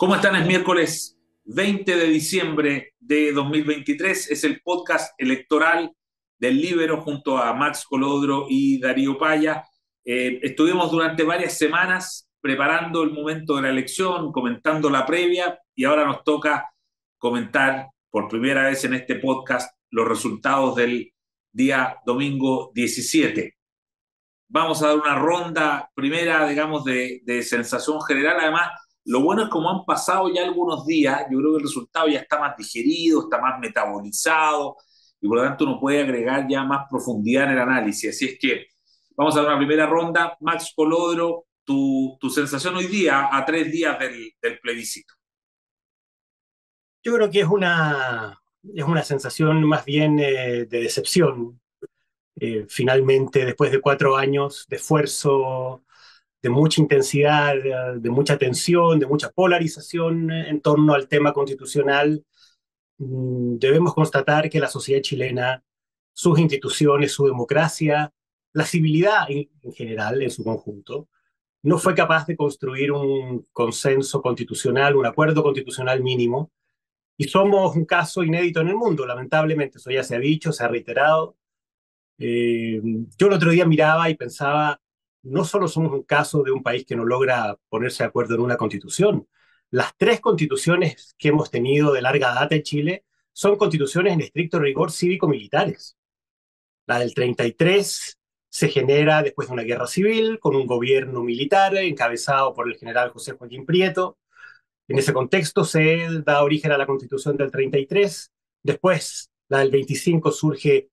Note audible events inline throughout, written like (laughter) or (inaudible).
¿Cómo están? Es miércoles 20 de diciembre de 2023. Es el podcast electoral del Libero junto a Max Colodro y Darío Paya. Eh, estuvimos durante varias semanas preparando el momento de la elección, comentando la previa y ahora nos toca comentar por primera vez en este podcast los resultados del día domingo 17. Vamos a dar una ronda primera, digamos, de, de sensación general. Además, lo bueno es como han pasado ya algunos días, yo creo que el resultado ya está más digerido, está más metabolizado y por lo tanto uno puede agregar ya más profundidad en el análisis. Así es que vamos a dar una primera ronda. Max Colodro, tu, tu sensación hoy día a tres días del, plebiscito. Yo creo que es una, es una sensación más bien eh, de decepción. Eh, finalmente, después de cuatro años de esfuerzo, de mucha intensidad, de, mucha tensión, de mucha polarización en torno al tema constitucional, mm, debemos constatar que la sociedad chilena, sus instituciones, su democracia, la civilidad en, general, en su conjunto, no fue capaz de construir un consenso constitucional, un acuerdo constitucional mínimo, y somos un caso inédito en el mundo, lamentablemente, eso ya se ha dicho, se ha reiterado. Eh, yo el otro día miraba y pensaba, no solo somos un caso de un país que no logra ponerse de acuerdo en una constitución, las tres constituciones que hemos tenido de larga data en Chile son constituciones en estricto rigor cívico-militares. La del 33 se genera después de una guerra civil con un gobierno militar encabezado por el general José Joaquín Prieto. En ese contexto se da origen a la constitución del 33. Después, la del 25 surge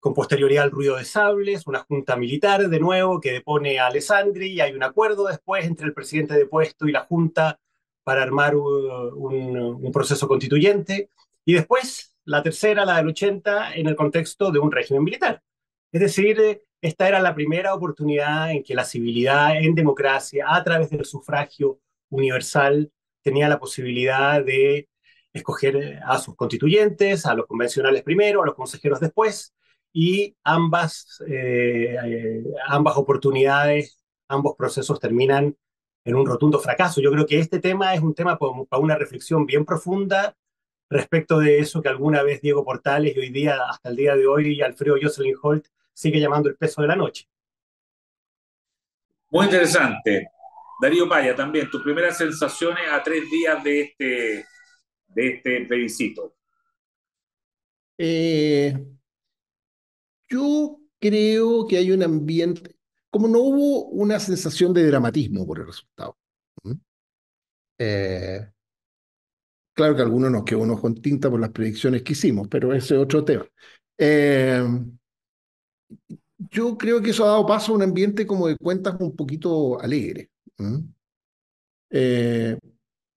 con posterioridad al ruido de sables, una junta militar de nuevo que depone a Alessandri y hay un acuerdo después entre el presidente depuesto y la junta para armar un, un, proceso constituyente. Y después la tercera, la del 80, en el contexto de un régimen militar. Es decir, esta era la primera oportunidad en que la civilidad en democracia, a través del sufragio universal, tenía la posibilidad de escoger a sus constituyentes, a los convencionales primero, a los consejeros después, y ambas, eh, eh, ambas oportunidades, ambos procesos terminan en un rotundo fracaso. Yo creo que este tema es un tema para una reflexión bien profunda respecto de eso que alguna vez Diego Portales y hoy día, hasta el día de hoy, Alfredo Jocelyn Holt sigue llamando el peso de la noche. Muy interesante. Darío Paya, también, tus primeras sensaciones a tres días de este, de este plebiscito. Eh, yo creo que hay un ambiente, como no hubo una sensación de dramatismo por el resultado. Eh, claro que algunos nos quedó unos con tinta por las predicciones que hicimos, pero ese es otro tema. Eh, yo creo que eso ha dado paso a un ambiente como de cuentas un poquito alegre. Eh,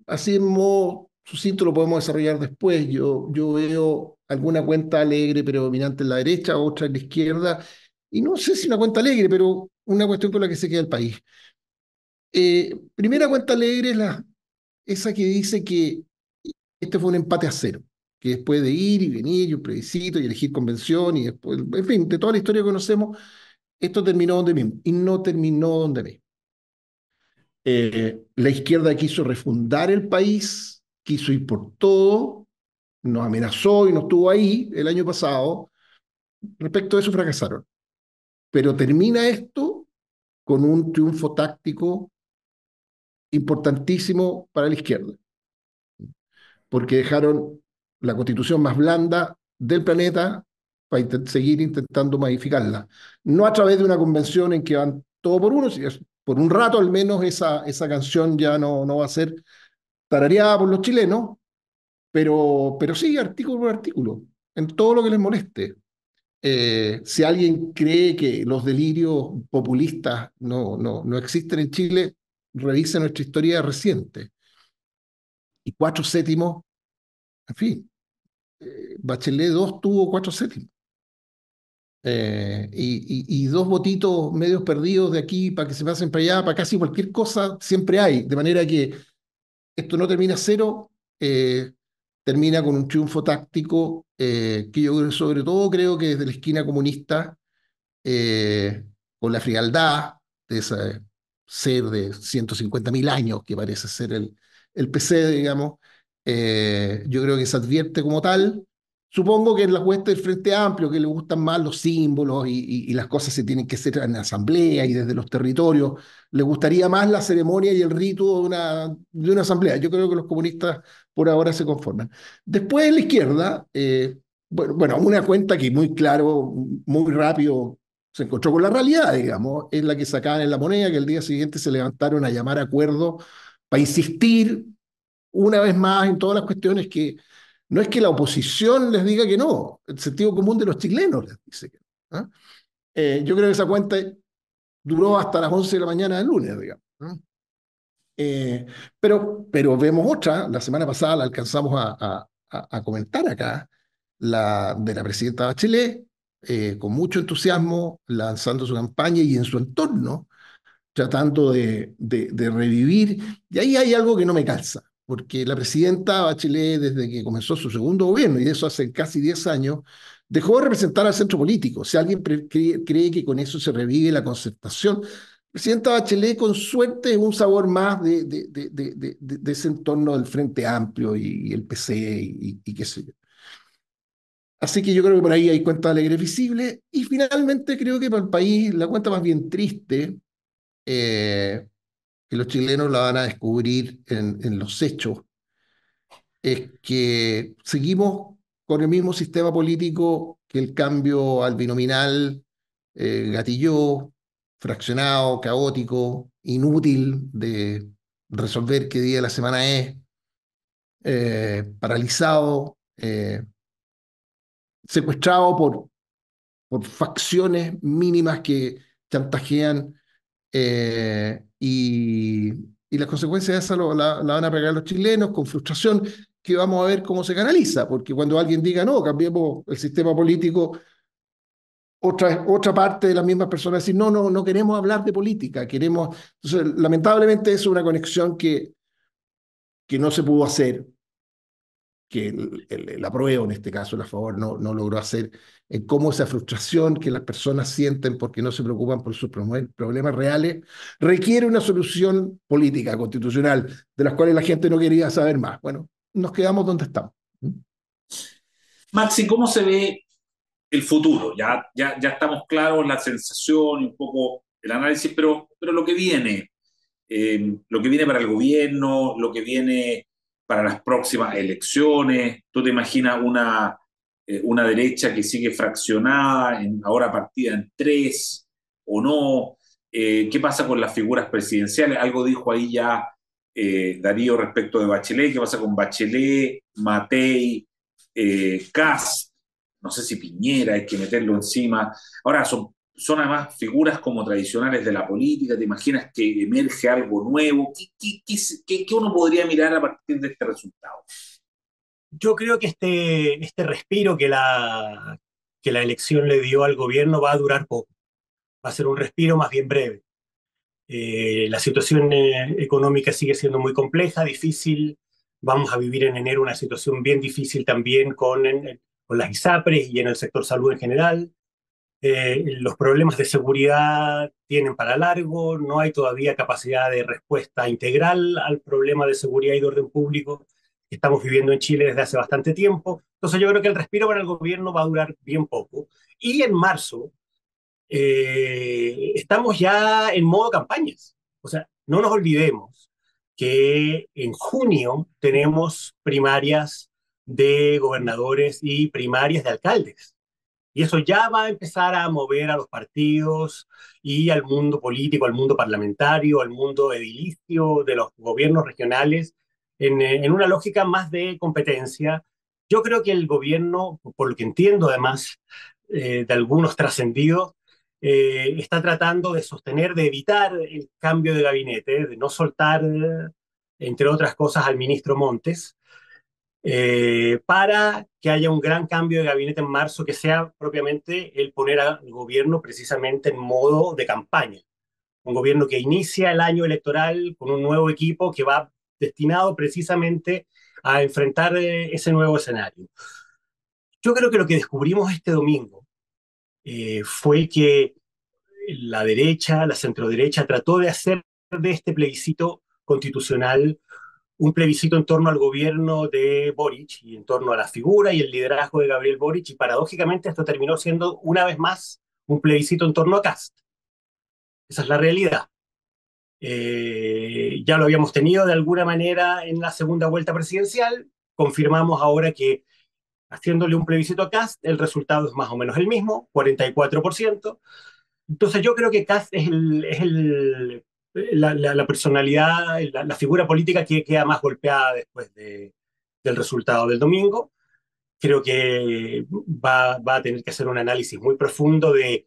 así en modo sucinto lo podemos desarrollar después. Yo, yo veo alguna cuenta alegre predominante en la derecha, otra en la izquierda, y no sé si una cuenta alegre, pero una cuestión con la que se queda el país. Eh, primera cuenta alegre es la, esa que dice que este fue un empate a cero, que después de ir y venir y un plebiscito y elegir convención y después, en fin, de toda la historia que conocemos, esto terminó donde mismo y no terminó donde mismo. Eh, la izquierda quiso refundar el país, quiso ir por todo, nos amenazó y nos estuvo ahí el año pasado, respecto a eso fracasaron. Pero termina esto con un triunfo táctico importantísimo para la izquierda, porque dejaron la constitución más blanda del planeta para seguir intentando modificarla. No a través de una convención en que van todo por uno, por un rato al menos esa, esa canción ya no, no va a ser tarareada por los chilenos, pero, pero sí, artículo por artículo, en todo lo que les moleste. Eh, si alguien cree que los delirios populistas no, no, no existen en Chile, revise nuestra historia reciente. Y cuatro séptimos, en fin, eh, Bachelet 2 tuvo cuatro séptimos. Eh, y, y, dos votitos medios perdidos de aquí para que se pasen para allá, para casi cualquier cosa, siempre hay. De manera que esto no termina cero, eh, termina con un triunfo táctico eh, que yo sobre todo creo que desde la esquina comunista, eh, con la frialdad de ese ser de 150.000 años que parece ser el, el PC, digamos, eh, yo creo que se advierte como tal. Supongo que en la cuesta del Frente Amplio, que le gustan más los símbolos y, las cosas se tienen que hacer en asamblea y desde los territorios, le gustaría más la ceremonia y el rito de una, de una asamblea. Yo creo que los comunistas por ahora se conforman. Después en la izquierda, eh, bueno, una cuenta que muy claro, muy rápido se encontró con la realidad, digamos, es la que sacaban en la moneda, que el día siguiente se levantaron a llamar a acuerdo para insistir una vez más en todas las cuestiones que no es que la oposición les diga que no, el sentido común de los chilenos les dice que no. ¿ah? Eh, yo creo que esa cuenta duró hasta las 11 de la mañana del lunes, digamos. Pero, pero vemos otra, la semana pasada la alcanzamos a, a, comentar acá, la de la presidenta Bachelet, eh, con mucho entusiasmo, lanzando su campaña y en su entorno, tratando de, de, de revivir. Y ahí hay algo que no me calza porque la presidenta Bachelet, desde que comenzó su segundo gobierno, y eso hace casi 10 años, dejó de representar al centro político. Si alguien cree, que con eso se revive la concertación, presidenta Bachelet, con suerte, un sabor más de, de, ese entorno del Frente Amplio y, el PC y, qué sé yo. Así que yo creo que por ahí hay cuentas alegres visibles. Y finalmente creo que para el país la cuenta más bien triste eh, que los chilenos la van a descubrir en, los hechos, es que seguimos con el mismo sistema político que el cambio al binominal eh, gatilló, fraccionado, caótico, inútil de resolver qué día de la semana es, eh, paralizado, eh, secuestrado por, por facciones mínimas que chantajean eh, y, y, las consecuencias de eso la, van a pegar los chilenos con frustración que vamos a ver cómo se canaliza, porque cuando alguien diga, no, cambiemos el sistema político, otra, otra parte de las mismas personas decir, no, no, no queremos hablar de política, queremos... Entonces, lamentablemente es una conexión que, que no se pudo hacer que el, apruebo, en este caso, el a favor, no, no logró hacer, en cómo esa frustración que las personas sienten porque no se preocupan por sus problemas reales, requiere una solución política, constitucional, de las cuales la gente no quería saber más. Bueno, nos quedamos donde estamos. Maxi, ¿cómo se ve el futuro? Ya, ya, ya estamos claros la sensación y un poco el análisis, pero, pero lo que viene, eh, lo que viene para el gobierno, lo que viene para las próximas elecciones? ¿Tú te imaginas una, eh, una derecha que sigue fraccionada, ahora partida en tres o no? Eh, ¿Qué pasa con las figuras presidenciales? Algo dijo ahí ya Darío respecto de Bachelet. ¿Qué pasa con Bachelet, Matei, Kass? No sé si Piñera hay que meterlo encima. Ahora, son son además figuras como tradicionales de la política, ¿te imaginas que emerge algo nuevo? ¿Qué, qué, qué, uno podría mirar a partir de este resultado? Yo creo que este, este respiro que la, que la elección le dio al gobierno va a durar poco, va a ser un respiro más bien breve. Eh, la situación eh, económica sigue siendo muy compleja, difícil, vamos a vivir en enero una situación bien difícil también con, con las ISAPRES y en el sector salud en general. Eh, los problemas de seguridad tienen para largo, no hay todavía capacidad de respuesta integral al problema de seguridad y de orden público que estamos viviendo en Chile desde hace bastante tiempo. Entonces yo creo que el respiro para el gobierno va a durar bien poco. Y en marzo eh, estamos ya en modo campañas. O sea, no nos olvidemos que en junio tenemos primarias de gobernadores y primarias de alcaldes. Y eso ya va a empezar a mover a los partidos y al mundo político, al mundo parlamentario, al mundo edilicio de los gobiernos regionales en, en una lógica más de competencia. Yo creo que el gobierno, por lo que entiendo además eh, de algunos trascendidos, eh, está tratando de sostener, de evitar el cambio de gabinete, de no soltar, entre otras cosas, al ministro Montes, eh, para que haya un gran cambio de gabinete en marzo, que sea propiamente el poner al gobierno precisamente en modo de campaña. Un gobierno que inicia el año electoral con un nuevo equipo que va destinado precisamente a enfrentar eh, ese nuevo escenario. Yo creo que lo que descubrimos este domingo eh, fue que la derecha, la centroderecha, trató de hacer de este plebiscito constitucional un plebiscito en torno al gobierno de Boric y en torno a la figura y el liderazgo de Gabriel Boric y paradójicamente esto terminó siendo una vez más un plebiscito en torno a Cast. Esa es la realidad. Eh, ya lo habíamos tenido de alguna manera en la segunda vuelta presidencial, confirmamos ahora que haciéndole un plebiscito a Cast, el resultado es más o menos el mismo, 44%. Entonces yo creo que Cast es, el, la, personalidad, la, figura política que queda más golpeada después de, del resultado del domingo. Creo que va, va a tener que hacer un análisis muy profundo de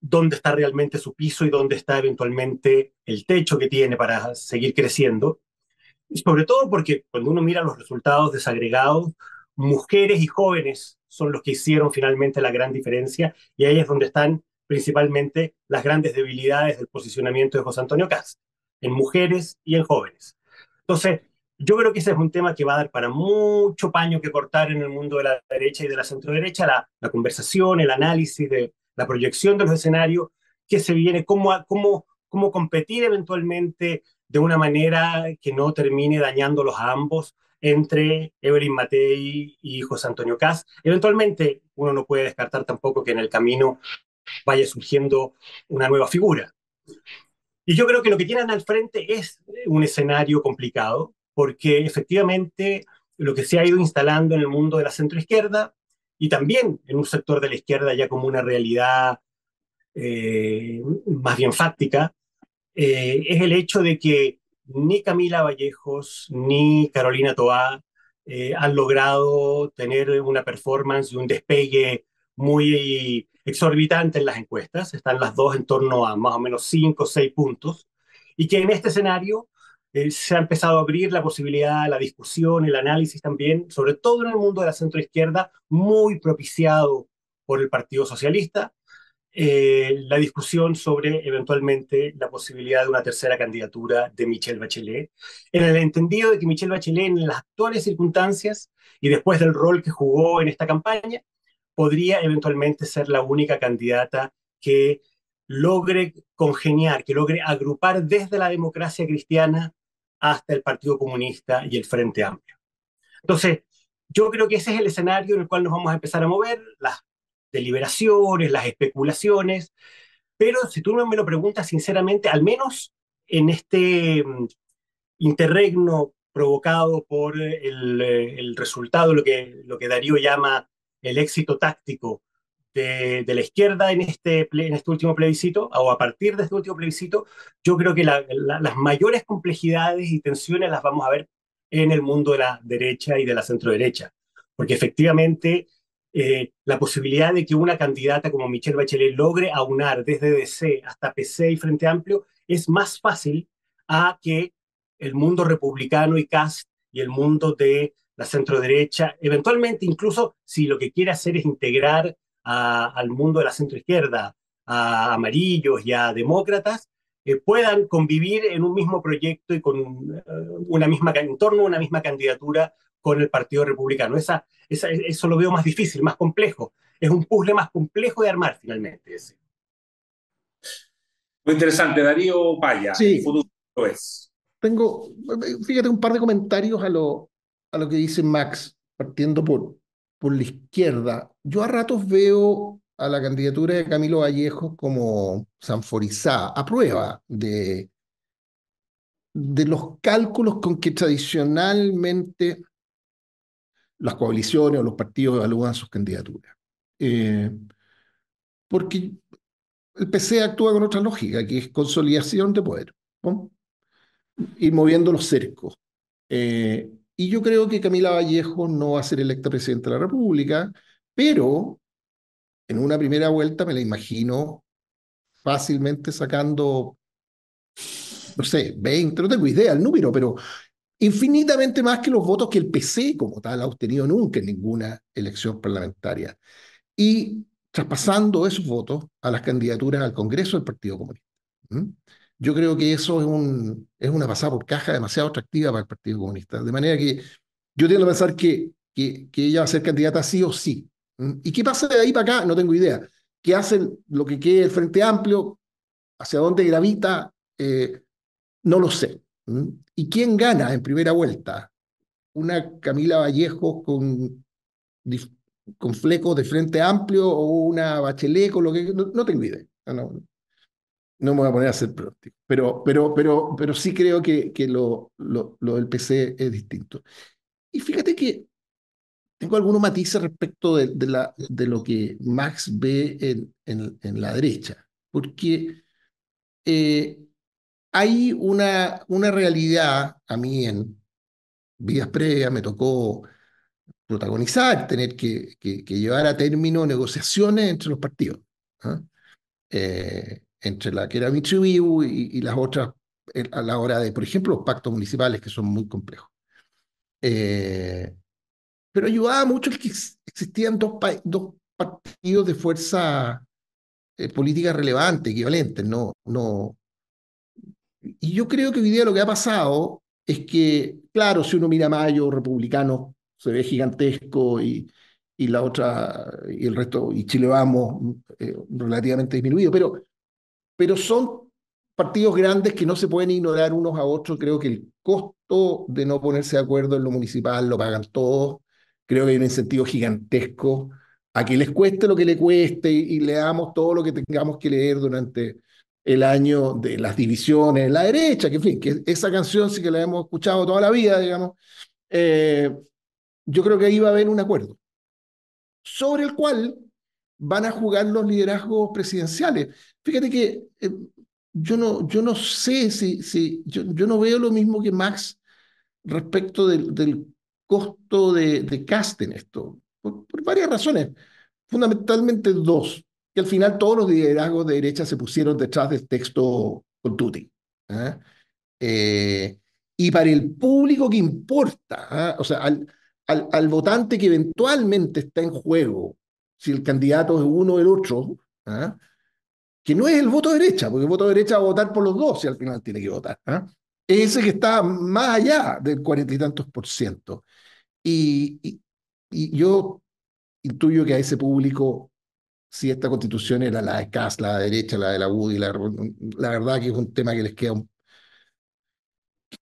dónde está realmente su piso y dónde está eventualmente el techo que tiene para seguir creciendo. Sobre todo porque cuando uno mira los resultados desagregados, mujeres y jóvenes son los que hicieron finalmente la gran diferencia y ahí es donde están principalmente las grandes debilidades del posicionamiento de José Antonio Cast, en mujeres y en jóvenes. Entonces, yo creo que ese es un tema que va a dar para mucho paño que cortar en el mundo de la derecha y de la centro-derecha, la, la conversación, el análisis de la proyección de los escenarios, que se viene, cómo, cómo, cómo competir eventualmente de una manera que no termine dañándolos a ambos entre Evelyn Matei y José Antonio Caz. Eventualmente, uno no puede descartar tampoco que en el camino vaya surgiendo una nueva figura. Y yo creo que lo que tienen al frente es un escenario complicado, porque efectivamente lo que se ha ido instalando en el mundo de la centroizquierda y también en un sector de la izquierda ya como una realidad eh, más bien fáctica, eh, es el hecho de que ni Camila Vallejos ni Carolina Toá eh, han logrado tener una performance y un despegue muy exorbitante en las encuestas. Están las dos en torno a más o menos 5 o 6 puntos. Y que en este escenario eh, se ha empezado a abrir la posibilidad, la discusión, el análisis también, sobre todo en el mundo de la centroizquierda, muy propiciado por el Partido Socialista, eh, la discusión sobre eventualmente la posibilidad de una tercera candidatura de Michelle Bachelet, en el entendido de que Michelle Bachelet en las actuales circunstancias y después del rol que jugó en esta campaña, podría eventualmente ser la única candidata que logre congeniar, que logre agrupar desde la democracia cristiana hasta el Partido Comunista y el Frente Amplio. Entonces, yo creo que ese es el escenario en el cual nos vamos a empezar a mover, las deliberaciones, las especulaciones, pero si tú no me lo preguntas sinceramente, al menos en este mm, interregno provocado por el, el resultado, lo que, lo que Darío llama el éxito táctico de, la izquierda en este, en este último plebiscito, o a partir de este último plebiscito, yo creo que las mayores complejidades y tensiones las vamos a ver en el mundo de la derecha y de la centro-derecha, porque efectivamente eh, la posibilidad de que una candidata como Michelle Bachelet logre aunar desde DC hasta PC y Frente Amplio es más fácil a que el mundo republicano y CAST y el mundo de la centro-derecha, eventualmente incluso si lo que quiere hacer es integrar al mundo de la centroizquierda, a amarillos y a demócratas, eh, puedan convivir en un mismo proyecto y con eh, una misma, en torno a una misma candidatura con el Partido Republicano. Esa, eso lo veo más difícil, más complejo. Es un puzzle más complejo de armar finalmente. Ese. Muy interesante, Darío Paya. Sí. es. Tengo, fíjate, un par de comentarios a lo, a lo que dice Max, partiendo por, por la izquierda. Yo a ratos veo a la candidatura de Camilo Vallejo como sanforizada, a prueba de, de los cálculos con que tradicionalmente las coaliciones o los partidos evalúan sus candidaturas. Eh, porque el PC actúa con otra lógica, que es consolidación de poder, ¿no? ir moviendo los cercos. Eh, y yo creo que Camila Vallejo no va a ser electa presidenta de la República, pero en una primera vuelta me la imagino fácilmente sacando, no sé, 20, no tengo idea el número, pero infinitamente más que los votos que el PC como tal ha obtenido nunca en ninguna elección parlamentaria. Y traspasando esos votos a las candidaturas al Congreso del Partido Comunista. Yo creo que eso es, un, es una pasada por caja demasiado atractiva para el Partido Comunista. De manera que yo tiendo a pensar que, que, que ella va a ser candidata sí o sí. ¿Y qué pasa de ahí para acá? No tengo idea. ¿Qué hacen lo que quede el Frente Amplio? ¿Hacia dónde gravita? Eh, no lo sé. ¿Y quién gana en primera vuelta? ¿Una Camila Vallejo con, con flecos de frente amplio o una Bachelet con lo que... No, tengo idea. No, no, me voy a poner a hacer pronóstico. Pero, pero, pero, pero sí creo que, que lo, lo, lo del PC es distinto. Y fíjate que tengo algunos matices respecto de, de, la, de lo que Max ve en, en, en la derecha, porque eh, hay una, una realidad, a mí en vidas previas me tocó protagonizar, tener que, que, llevar a término negociaciones entre los partidos, ¿ah? eh, entre la que era Michibiu y, y las otras a la hora de, por ejemplo, los pactos municipales que son muy complejos. Eh, pero ayudaba mucho el que existían dos, dos partidos de fuerza eh, política relevante, equivalentes, no, no. Y yo creo que hoy día lo que ha pasado es que, claro, si uno mira Mayo, republicano, se ve gigantesco y, y la otra, y el resto, y Chile Vamos, eh, relativamente disminuido, pero, pero son partidos grandes que no se pueden ignorar unos a otros. Creo que el costo de no ponerse de acuerdo en lo municipal lo pagan todos Creo que hay un incentivo gigantesco a que les cueste lo que le cueste y, leamos todo lo que tengamos que leer durante el año de las divisiones, la derecha, que en fin, que esa canción sí que la hemos escuchado toda la vida, digamos. Eh, yo creo que ahí va a haber un acuerdo sobre el cual van a jugar los liderazgos presidenciales. Fíjate que eh, yo, no, yo no sé si, si yo, yo, no veo lo mismo que Max respecto del, del costo de, de cast en esto, por, varias razones, fundamentalmente dos, que al final todos los liderazgos de derecha se pusieron detrás del texto con Tuti. ¿ah? Eh, y para el público que importa, ¿ah? o sea, al, al, al, votante que eventualmente está en juego, si el candidato es uno o el otro, ¿ah? Que no es el voto de derecha, porque el voto de derecha va a votar por los dos si al final tiene que votar. Es ese que está más allá del cuarenta y tantos por ciento. Y, yo intuyo que a ese público, si esta constitución era la de CAS, la de derecha, la de la UDI, la, la verdad que es un tema que les queda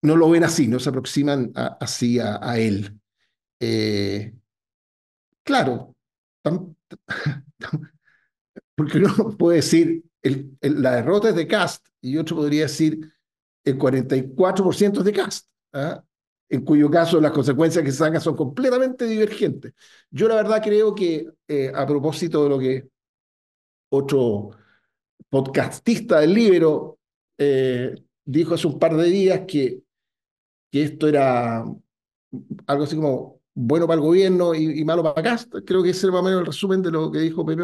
no lo ven así, no se aproximan así a, a él. Eh, claro, (laughs) porque uno puede decir la derrota es de Cast y otro podría decir el 44% es de Cast. ¿ah? en cuyo caso las consecuencias que se sacan son completamente divergentes. Yo la verdad creo que eh, a propósito de lo que otro podcastista del libro eh, dijo hace un par de días que, que esto era algo así como bueno para el gobierno y, malo para acá. Creo que ese es más o menos el resumen de lo que dijo Pepe.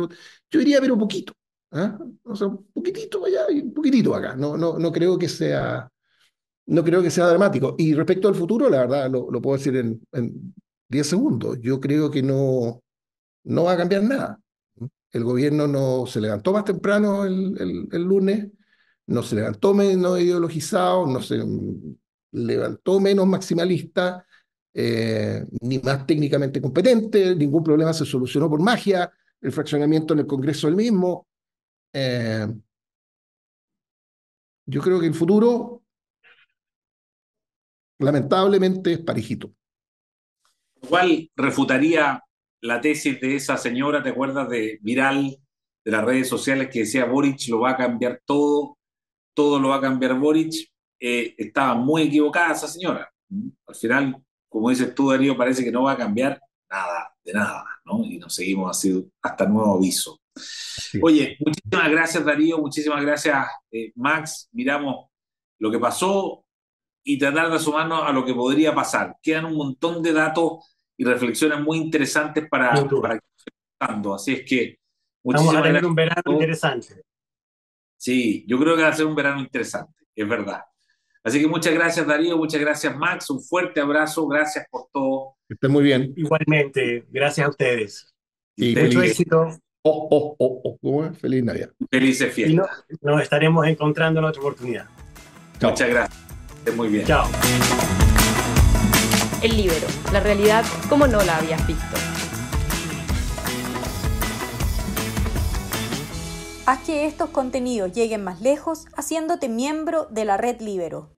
Yo diría, pero poquito. ¿Ah? O sea, un poquitito allá y un poquitito acá. No, no, no creo que sea no creo que sea dramático. Y respecto al futuro, la verdad, lo, puedo decir en, en 10 segundos. Yo creo que no, no va a cambiar nada. El gobierno no se levantó más temprano el, el, lunes, no se levantó menos ideologizado, no se levantó menos maximalista, eh, ni más técnicamente competente, ningún problema se solucionó por magia, el fraccionamiento en el Congreso el mismo. Eh, yo creo que el futuro lamentablemente es parejito. Igual refutaría la tesis de esa señora, ¿te acuerdas de Viral, de las redes sociales, que decía Boric lo va a cambiar todo, todo lo va a cambiar Boric? Eh, estaba muy equivocada esa señora. Al final, como dices tú, Darío, parece que no va a cambiar nada, de nada, ¿no? Y nos seguimos así hasta nuevo aviso. Oye, muchísimas gracias, Darío, muchísimas gracias, eh, Max. Miramos lo que pasó, y tratar de sumarnos a lo que podría pasar. Quedan un montón de datos y reflexiones muy interesantes para, para Así es que. Vamos a tener un verano interesante. Sí, yo creo que va a ser un verano interesante, es verdad. Así que muchas gracias, Darío, muchas gracias, Max. Un fuerte abrazo, gracias por todo. Que estén muy bien. Igualmente, gracias a ustedes. Y Mucho éxito. Oh, oh, oh, oh. Feliz Navidad. Felices fiestas. Y nos estaremos encontrando en otra oportunidad. Muchas gracias muy bien. Chao. El libro, la realidad como no la habías visto. Haz que estos contenidos lleguen más lejos haciéndote miembro de la red Libero.